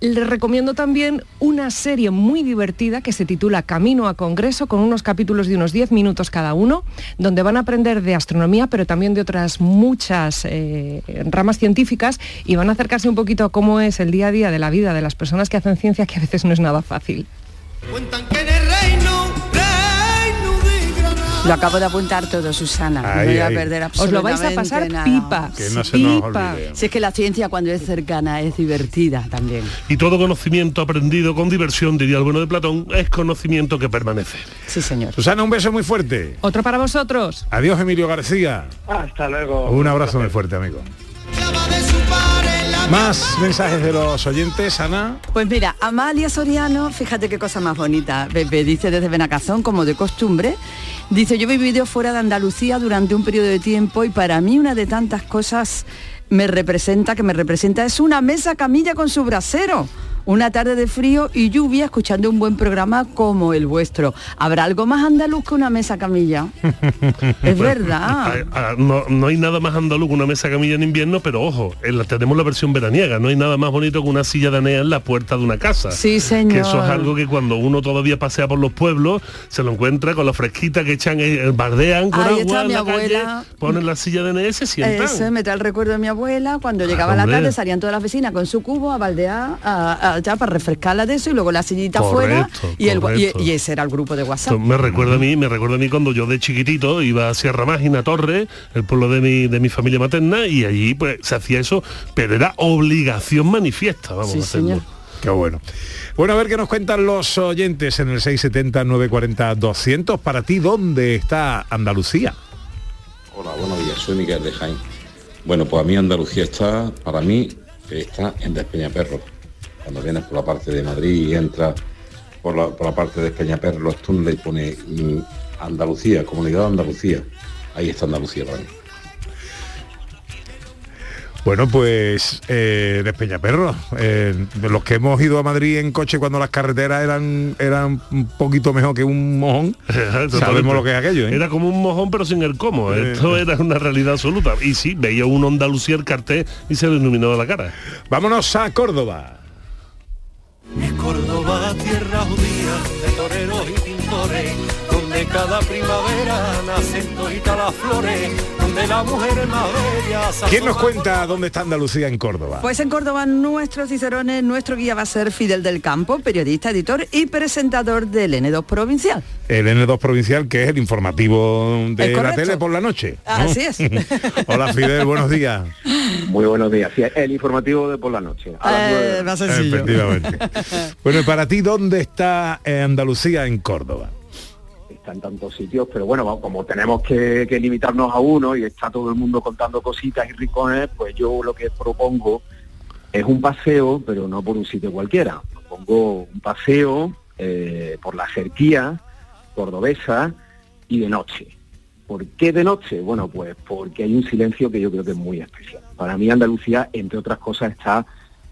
Les recomiendo también una serie muy divertida que se titula Camino a Congreso, con unos capítulos de unos 10 minutos cada uno, donde van a aprender de astronomía, pero también de otras muchas eh, ramas científicas y van a acercarse un poquito a cómo es el día a día de la vida de las personas que hacen ciencia, que a veces no es nada fácil. Lo acabo de apuntar todo, Susana. no Ay, voy a perder Os lo vais a pasar nada. pipa. Que no se nos pipa. olvide. Si es que la ciencia cuando es cercana es divertida también. Y todo conocimiento aprendido con diversión, diría el bueno de Platón, es conocimiento que permanece. Sí, señor. Susana, un beso muy fuerte. Otro para vosotros. Adiós, Emilio García. Hasta luego. Un abrazo muy fuerte, amigo. Más mensajes de los oyentes, Ana. Pues mira, Amalia Soriano, fíjate qué cosa más bonita. Pepe dice desde Benacazón, como de costumbre. Dice, yo he vivido fuera de Andalucía durante un periodo de tiempo y para mí una de tantas cosas me representa, que me representa, es una mesa camilla con su brasero. Una tarde de frío y lluvia escuchando un buen programa como el vuestro. ¿Habrá algo más andaluz que una mesa camilla? Es verdad. Ah, ah, No, no hay nada más andaluz que una mesa camilla en invierno, pero ojo, en la- tenemos la versión veraniega, no hay nada más bonito que una silla danea en la puerta de una casa. Sí, señor. Que eso es algo que cuando uno todavía pasea por los pueblos, se lo encuentra con la fresquita que echan, eh, bardean con Ahí agua está en mi la abuela. calle, ponen la silla danea y se sientan. Eso me trae el recuerdo de mi abuela, cuando llegaba la tarde salían todas las vecinas con su cubo a baldear, a, a- ya para refrescarla de eso y luego la sillita fuera y, el, y, correcto. y ese era el grupo de WhatsApp. Esto me recuerda a mí, me recuerda a mí cuando yo de chiquitito iba a Sierra Mágina Torre, el pueblo de mi, de mi familia materna, y allí pues se hacía eso, pero era obligación manifiesta, vamos a hacerlo. Qué bueno. Bueno, a ver qué nos cuentan los oyentes en el 670-940-200. Para ti, ¿dónde está Andalucía? Hola, buenos días, soy Miguel de Jaén. Bueno, pues a mí Andalucía está, para mí, está en Despeñaperro. Cuando vienes por la parte de Madrid y entras por la, por la parte de Despeñaperro, los túneles y pone mm, Andalucía, Comunidad de Andalucía. Ahí está Andalucía para mí. Bueno, pues eh, de Peñaperro, eh, de los que hemos ido a Madrid en coche cuando las carreteras eran eran un poquito mejor que un mojón, sabemos lo que es aquello. ¿eh? Era como un mojón pero sin el cómo. Eh. Esto era una realidad absoluta. Y sí, veía un Andalucía el cartel y se le iluminaba la cara. Vámonos a Córdoba. Es Córdoba, tierra judía de toreros y pintores, donde cada primavera nacen toditas las flores, donde la mujer es más bella. ¿Quién nos cuenta dónde está Andalucía en Córdoba? Pues en Córdoba nuestro Cicerones, nuestro guía va a ser Fidel del Campo, periodista, editor y presentador del N2 Provincial. El N2 Provincial, que es el informativo de la tele por la noche. ¿no? Así es. Hola Fidel, buenos días. Muy buenos días. Sí, el informativo de por la noche. a las. Eh, más sencillo. Efectivamente. Bueno, y para ti, ¿dónde está eh, Andalucía en Córdoba? En tantos sitios, pero bueno, como tenemos que, que limitarnos a uno y está todo el mundo contando cositas y rincones, pues yo lo que propongo es un paseo, pero no por un sitio cualquiera. Propongo un paseo eh, por la jerquía cordobesa y de noche. ¿Por qué de noche? Bueno, pues porque hay un silencio que yo creo que es muy especial. Para mí Andalucía, entre otras cosas, está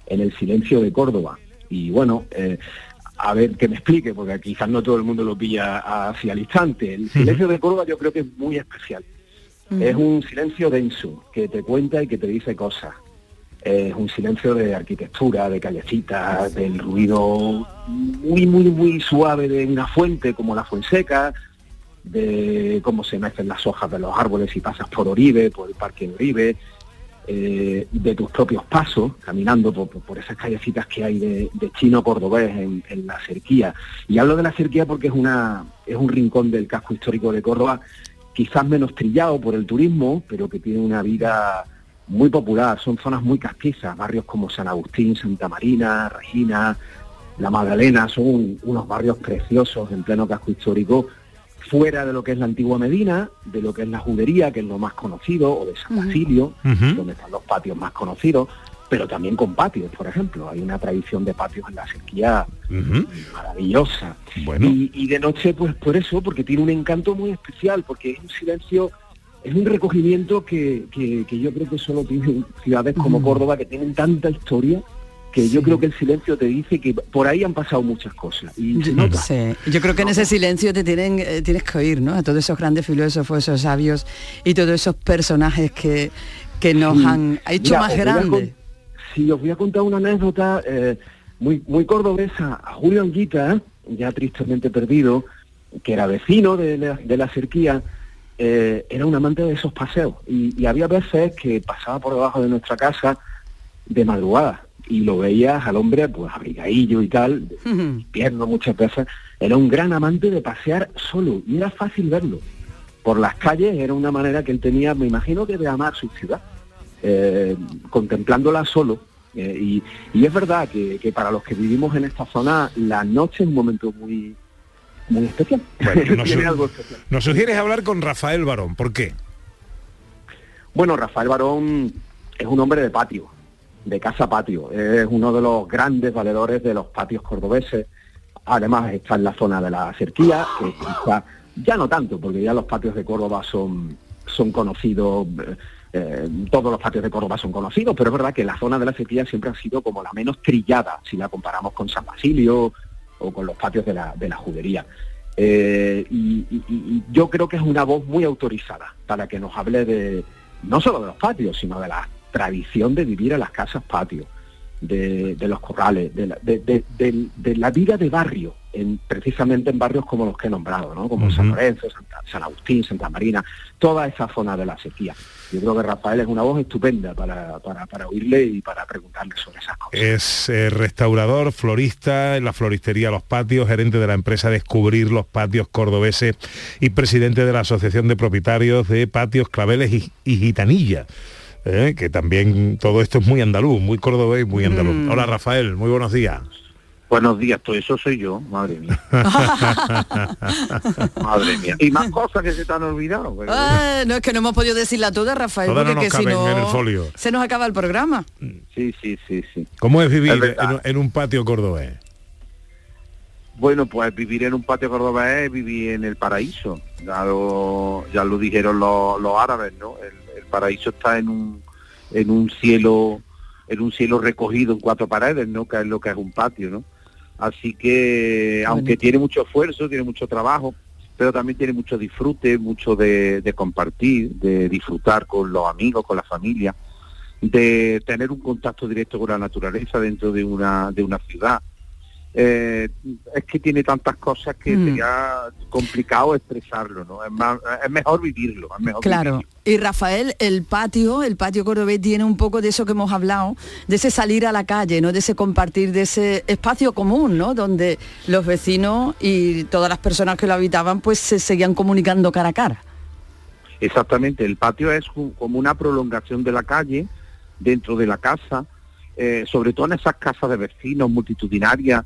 en el silencio de Córdoba. Y bueno, eh, a ver que me explique, porque quizás no todo el mundo lo pilla hacia el instante. El silencio de Córdoba yo creo que es muy especial. Es un silencio denso, que te cuenta y que te dice cosas. Es un silencio de arquitectura, de callecitas, del ruido muy, muy, muy suave de una fuente como la Fuenseca, de cómo se mecen las hojas de los árboles y pasas por Oribe, por el Parque de Oribe, eh, de tus propios pasos, caminando por, por- esas callecitas que hay de, de chino cordobés en, la cerquía. Y hablo de la cerquía porque es, una, es un rincón del casco histórico de Córdoba, quizás menos trillado por el turismo, pero que tiene una vida muy popular. Son zonas muy castizas, barrios como San Agustín, Santa Marina, Regina, La Magdalena, son un- unos barrios preciosos en pleno casco histórico, fuera de lo que es la antigua Medina, de lo que es la Judería, que es lo más conocido, o de San Basilio, donde están los patios más conocidos, pero también con patios, por ejemplo. Hay una tradición de patios en la sequía maravillosa. Bueno. Y, y de noche, pues por eso, porque tiene un encanto muy especial, porque es un silencio, es un recogimiento que, que- que yo creo que solo tienen ciudades como Córdoba, que tienen tanta historia, que yo creo que el silencio te dice que por ahí han pasado muchas cosas. Y se nota. Sí, yo creo que en ese silencio te tienen, eh, tienes que oír, ¿no? A todos esos grandes filósofos, esos sabios y todos esos personajes que, que nos Sí. han hecho Mira, más grandes. Sí, os voy a contar una anécdota. eh, muy, muy cordobesa, a Julio Anguita, ya tristemente perdido, que era vecino de la, de la cerquía, eh, era un amante de esos paseos. Y, y había veces que pasaba por debajo de nuestra casa de madrugada y lo veías al hombre pues abrigadillo y tal, pierno muchas veces, era un gran amante de pasear solo y era fácil verlo. Por las calles era una manera que él tenía, me imagino que de amar su ciudad, eh, contemplándola solo. eh, y, y es verdad que, que para los que vivimos en esta zona, la noche es un momento muy, muy especial. Bueno, nos, algo especial. nos sugieres hablar con Rafael Barón. ¿Por qué? Bueno, Rafael Barón es un hombre de patio, de casa patio. Es uno de los grandes valedores de los patios cordobeses. Además está en la zona de la cerquía, que quizá, ya no tanto, porque ya los patios de Córdoba son, son conocidos, eh, eh, todos los patios de Córdoba son conocidos, pero es verdad que la zona de la cerquía siempre ha sido como la menos trillada, si la comparamos con San Basilio o con los patios de la, de la judería. Eh, y, y- yo creo que es una voz muy autorizada para que nos hable de no solo de los patios, sino de la tradición de vivir en las casas patio, de, de los corrales, de la, de- de- de- de la vida de barrio, en, precisamente en barrios como los que he nombrado, ¿no? como San Lorenzo, Santa- San Agustín, Santa Marina, toda esa zona de la sequía. Yo creo que Rafael es una voz estupenda para, para, para oírle y para preguntarle sobre esas cosas. Es eh, restaurador, florista en la floristería Los Patios, gerente de la empresa Descubrir los Patios Cordobeses y presidente de la Asociación de Propietarios de Patios Claveles y, y Gitanilla. Eh, que también todo esto es muy andaluz, muy cordobés, y muy andaluz. Mm. Hola Rafael, muy buenos días. Buenos días, todo eso soy yo, madre mía. madre mía. Y más cosas que se te han olvidado. pero- Ah, no es que no hemos podido decirla toda, Rafael, Todas no porque nos que si caben no en el folio. se nos acaba el programa. Sí, sí, sí, sí. ¿Cómo es vivir Es en, en un patio cordobés? Bueno, pues vivir en un patio cordobés es vivir en el paraíso. Ya lo, ya lo dijeron los, los árabes, ¿no? El paraíso está en un, en un cielo, en un cielo recogido en cuatro paredes, ¿no? Que es lo que es un patio, ¿no? Así que, aunque tiene mucho esfuerzo, tiene mucho trabajo, pero también tiene mucho disfrute, mucho de, de compartir, de disfrutar con los amigos, con la familia, de tener un contacto directo con la naturaleza dentro de una, de una ciudad. Eh, es que tiene tantas cosas que Mm. sería complicado expresarlo, ¿no? Es, más- es mejor vivirlo, es mejor Claro. Y Rafael, el patio, el patio cordobés tiene un poco de eso que hemos hablado, de ese salir a la calle, ¿no? De ese compartir, de ese espacio común, ¿no? Donde los vecinos y todas las personas que lo habitaban pues se seguían comunicando cara a cara. Exactamente, el patio es como una prolongación de la calle dentro de la casa, eh, sobre todo en esas casas de vecinos multitudinarias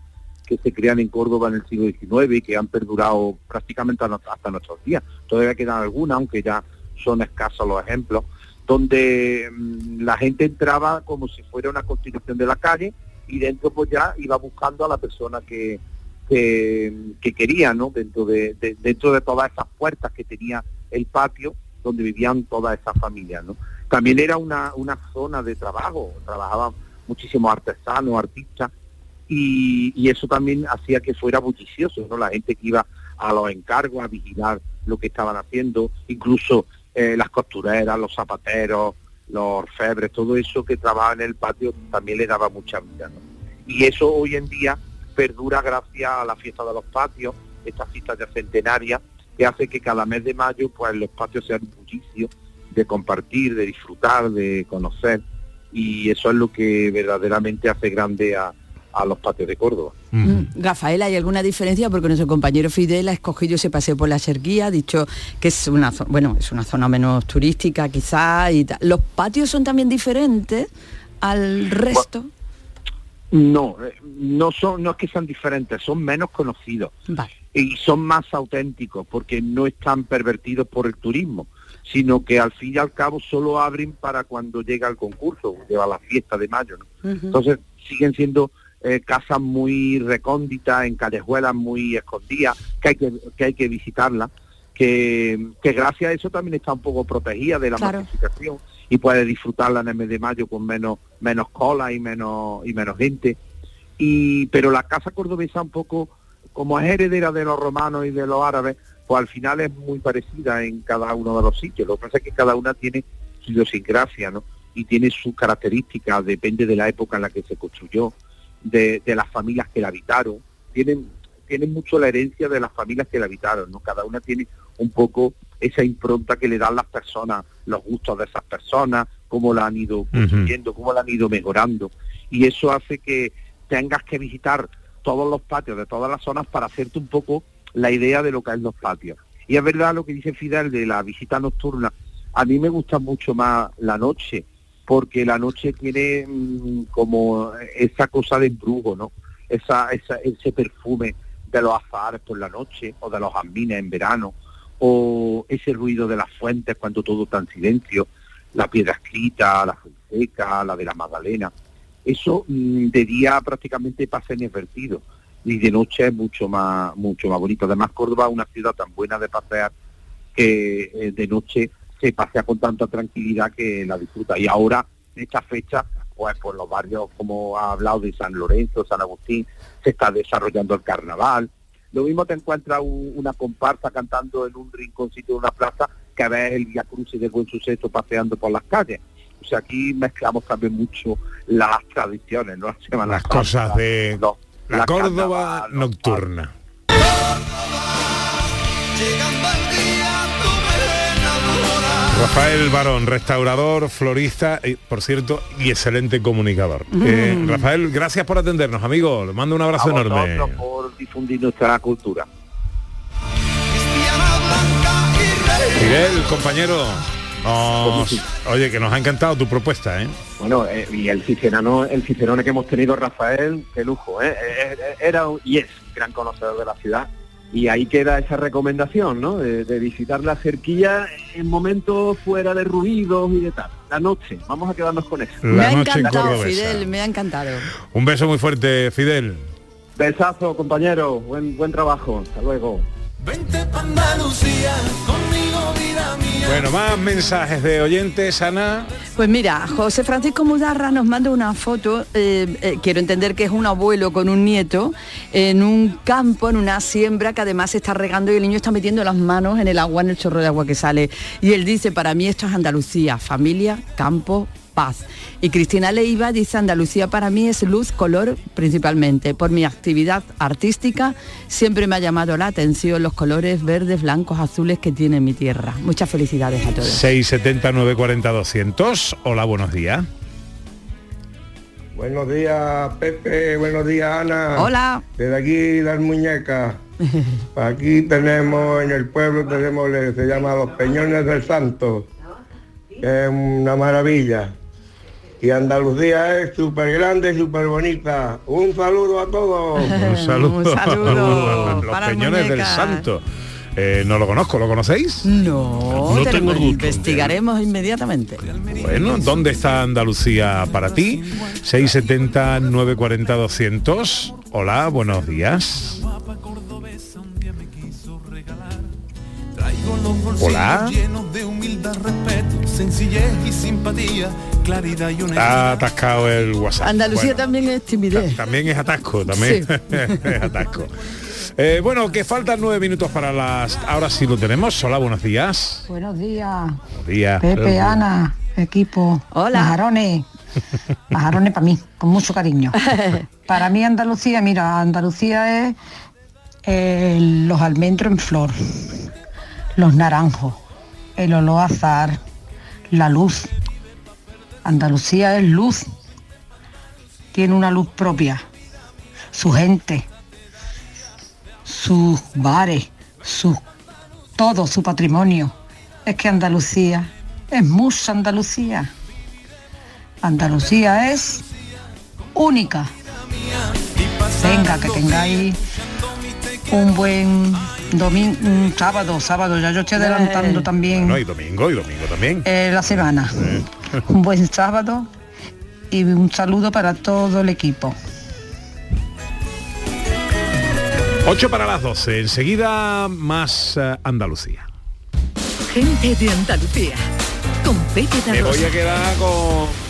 que se crean en Córdoba en el siglo XIX y que han perdurado prácticamente hasta nuestros días. Todavía quedan algunas, aunque ya son escasos los ejemplos, donde mm, la gente entraba como si fuera una continuación de la calle y dentro pues ya iba buscando a la persona que, que, que quería, ¿no? Dentro de, de- dentro de todas esas puertas que tenía el patio donde vivían todas esas familias, ¿no? También era una, una zona de trabajo, trabajaban muchísimos artesanos, artistas, y, eso también hacía que fuera bullicioso, ¿no? La gente que iba a los encargos a vigilar lo que estaban haciendo, incluso eh, las costureras, los zapateros, los orfebres, todo eso que trabajaba en el patio también le daba mucha vida. Y eso hoy en día perdura gracias a la fiesta de los patios, esta fiesta ya centenaria, que hace que cada mes de mayo pues los patios sean un bullicio de compartir, de disfrutar, de conocer, y eso es lo que verdaderamente hace grande a, a los patios de Córdoba. Rafael, ¿hay alguna diferencia? Porque nuestro compañero Fidel ha escogido ese paseo por la Serguía, ha dicho que es una, bueno, es una zona menos turística quizá y tal. ¿Los patios son también diferentes al resto? No, eh, no son, no es que sean diferentes, son menos conocidos Vale. y son más auténticos porque no están pervertidos por el turismo, sino que al fin y al cabo solo abren para cuando llega el concurso, lleva la fiesta de mayo. ¿no? Entonces siguen siendo eh, casas muy recónditas, en callejuelas muy escondidas, que hay que, que hay que visitarlas, que, que gracias a eso también está un poco protegida de la Claro. masificación y puede disfrutarla en el mes de mayo con menos menos cola y menos y menos gente. Y pero la casa cordobesa un poco como es heredera de los romanos y de los árabes, pues al final es muy parecida en cada uno de los sitios. Lo que pasa es que cada una tiene su idiosincrasia, ¿no? Y tiene sus características, depende de la época en la que se construyó de, de las familias que la habitaron, tienen, tienen mucho la herencia de las familias que la habitaron, ¿no? Cada una tiene un poco esa impronta que le dan las personas, los gustos de esas personas, cómo la han ido construyendo, cómo la han ido mejorando. Y eso hace que tengas que visitar todos los patios de todas las zonas para hacerte un poco la idea de lo que es los patios. Y es verdad lo que dice Fidel de la visita nocturna. A mí me gusta mucho más la noche, porque la noche tiene mm, como esa cosa de embrujo, ¿no? Esa, esa, ese perfume de los azahares por la noche o de los jazmines en verano o ese ruido de las fuentes cuando todo está en silencio, la piedra escrita, la seca, la de la Magdalena. Eso mm, de día prácticamente pasa inadvertido y de noche es mucho más mucho más bonito. Además Córdoba es una ciudad tan buena de pasear que eh, de noche se pasea con tanta tranquilidad que la disfruta. Y ahora, en esta fecha, pues por los barrios, como ha hablado de San Lorenzo, San Agustín, se está desarrollando el carnaval. Lo mismo te encuentras un- una comparsa cantando en un rinconcito de una plaza que ves el Via Crucis de Buen Suceso paseando por las calles. O sea, aquí mezclamos también mucho las tradiciones, ¿no? Las cosas de los- la la Córdoba nocturna. Rafael Barón, restaurador, florista, y, por cierto, y excelente comunicador. Mm. Eh, Rafael, gracias por atendernos, amigo. Le mando un abrazo a enorme. por difundir nuestra cultura. Miguel, compañero. nos- oye, que nos ha encantado tu propuesta, ¿eh? Bueno, eh, y el Cicerano, el Cicerone que hemos tenido, Rafael, qué lujo, ¿eh? Eh, Era un- y es gran conocedor de la ciudad. Y ahí queda esa recomendación, ¿no? De, de visitar la cerquilla en momentos fuera de ruidos y de tal. La noche, vamos a quedarnos con eso. me ha encantado, Fidel, me ha encantado. Un beso muy fuerte, Fidel. Besazo, compañero. Buen, buen trabajo. Hasta luego. Vente pa' Andalucía, conmigo vida mía. Bueno, más mensajes de oyentes, Ana. Pues mira, José Francisco Mudarra nos manda una foto, eh, eh, quiero entender que es un abuelo con un nieto, en un campo, en una siembra que además se está regando y el niño está metiendo las manos en el agua, en el chorro de agua que sale. Y él dice, para mí esto es Andalucía, familia, campo, paz. Y Cristina Leiva dice, Andalucía para mí es luz, color principalmente. Por mi actividad artística siempre me ha llamado la atención los colores verdes, blancos, azules que tiene mi tierra. Muchas felicidades a todos. 670 940 200. Hola, buenos días. Buenos días, Pepe. Buenos días, Ana. Hola. Desde aquí, las muñecas. Aquí tenemos, en el pueblo tenemos, se llama Los Peñones del Santo, que es una maravilla. Y Andalucía es súper grande súper bonita. Un saludo a todos. Un saludo. Un saludo Los para peñones del. Santo. Eh, no lo conozco, ¿lo conocéis? No, No te tengo lo gusto. investigaremos inmediatamente. Bueno, ¿dónde está Andalucía para ti? 670 940 200. Hola, buenos días. Traigo los bolsillos Hola. llenos de humildad, respeto, sencillez y simpatía, claridad y Está honestidad. atascado el WhatsApp. Andalucía Bueno, también es timidez. también es atasco, también es atasco. Eh, bueno, que faltan nueve minutos para las... Ahora sí lo tenemos. Hola, buenos días. Buenos días, Buenos días. Pepe, Ana, equipo. Hola. Majarones. Majarones para mí, con mucho cariño. Para mí Andalucía, mira, Andalucía es eh, los almendros en flor, los naranjos, el olor a azar, la luz. Andalucía es luz. Tiene una luz propia. Su gente, sus bares, su todo su patrimonio. Es que Andalucía es mucha Andalucía. Andalucía es única. Venga, que tengáis un buen domingo, un sábado, sábado, ya yo estoy adelantando también Bueno, y domingo, y domingo también. eh, la semana. Un buen sábado y un saludo para todo el equipo. 8 para las 12. Enseguida más eh, Andalucía. Gente de Andalucía. Con Pepe Me voy a quedar con...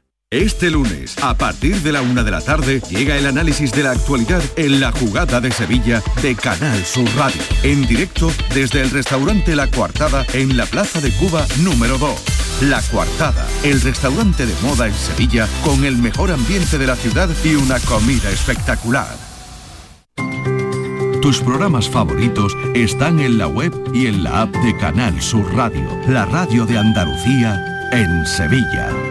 Este lunes, a partir de la una de la tarde, llega el análisis de la actualidad en la jugada de Sevilla de Canal Sur Radio. En directo desde el restaurante La Coartada en la Plaza de Cuba número 2. La Coartada, el restaurante de moda en Sevilla con el mejor ambiente de la ciudad y una comida espectacular. Tus programas favoritos están en la web y en la app de Canal Sur Radio, la radio de Andalucía en Sevilla.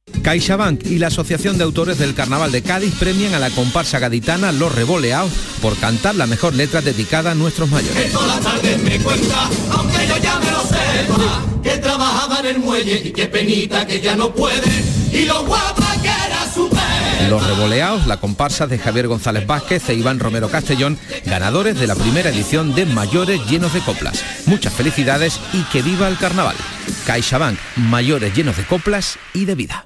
CaixaBank y la Asociación de Autores del Carnaval de Cádiz premian a la comparsa gaditana Los Revoleados por cantar la mejor letra dedicada a nuestros mayores. Los Revoleados, la comparsa de Javier González Vázquez e Iván Romero Castellón, ganadores de la primera edición de Mayores Llenos de Coplas. Muchas felicidades y que viva el carnaval. CaixaBank, mayores llenos de coplas y de vida.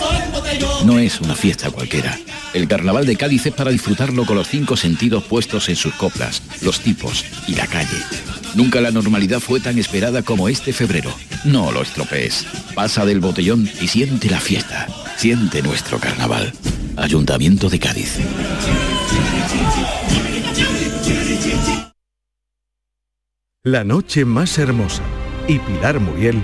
No es una fiesta cualquiera. El carnaval de Cádiz es para disfrutarlo con los cinco sentidos puestos en sus coplas, los tipos y la calle. Nunca la normalidad fue tan esperada como este febrero. No lo estropees. Pasa del botellón y siente la fiesta. Siente nuestro carnaval. Ayuntamiento de Cádiz. La noche más hermosa y Pilar Muriel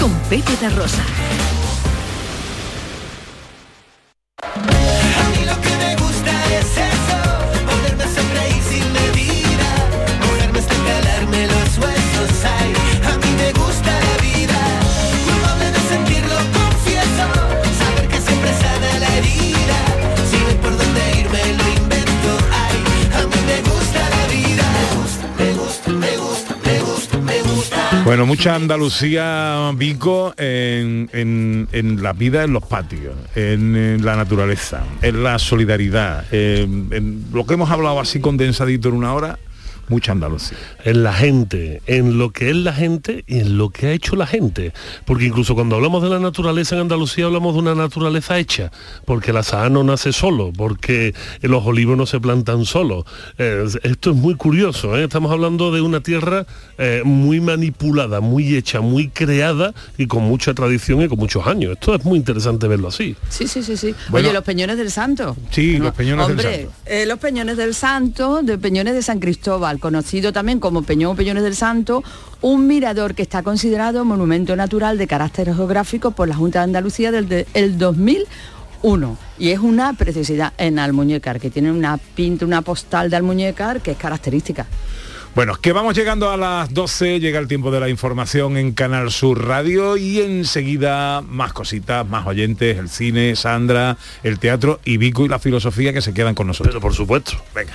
Con Pepe Rosa. Bueno, mucha Andalucía, Vico, en, en- en la vida en los patios, en, la naturaleza, en la solidaridad, en lo que hemos hablado así condensadito en una hora, mucha Andalucía. en la gente, en lo que es la gente y en lo que ha hecho la gente. Porque incluso cuando hablamos de la naturaleza en Andalucía hablamos de una naturaleza hecha, porque el azahar no nace solo, porque los olivos no se plantan solos. Eh, esto es muy curioso, ¿eh? estamos hablando de una tierra eh, muy manipulada, muy hecha, muy creada y con mucha tradición y con muchos años. Esto es muy interesante verlo así. Sí, sí, sí, sí. Bueno. Oye, los Peñones del Santo. Sí, los Peñones del Santo. eh, los Peñones del Santo, de Peñones de San Cristóbal, conocido también como Peñón o Peñones del Santo, un mirador que está considerado monumento natural de carácter geográfico por la Junta de Andalucía desde el uno. Y es una preciosidad en Almuñécar, que tiene una pinta, una postal de Almuñécar que es característica. Bueno, que vamos llegando a las 12, llega el tiempo de la información en Canal Sur Radio y enseguida más cositas, más oyentes, el cine, Sandra, el teatro y Vico y la filosofía que se quedan con nosotros. Pero por supuesto. Venga.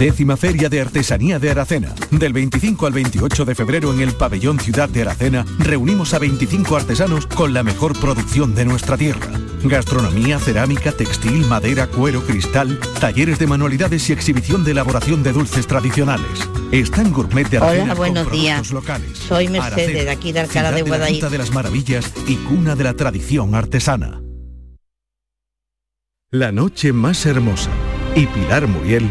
Décima Feria de Artesanía de Aracena. Del 25 al 28 de febrero en el Pabellón Ciudad de Aracena reunimos a 25 artesanos con la mejor producción de nuestra tierra. Gastronomía, cerámica, textil, madera, cuero, cristal, talleres de manualidades y exhibición de elaboración de dulces tradicionales. Están Gourmet de Aracena Hola, buenos días. locales. Soy Mercedes, Aracena, de aquí de Alcalá de la. Ruta de las Maravillas y cuna de la tradición artesana. La noche más hermosa y Pilar Muriel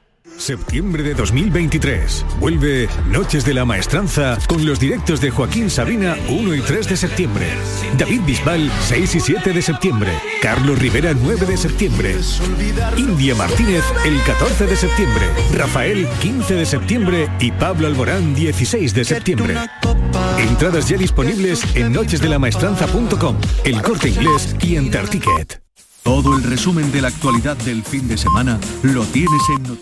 Septiembre de 2023. Vuelve Noches de la Maestranza con los directos de Joaquín Sabina 1 y 3 de septiembre. David Bisbal 6 y 7 de septiembre. Carlos Rivera 9 de septiembre. India Martínez el 14 de septiembre. Rafael 15 de septiembre y Pablo Alborán 16 de septiembre. Entradas ya disponibles en nochesdelamaestranza.com, el corte inglés y en Ticket. Todo el resumen de la actualidad del fin de semana lo tienes en Noticias.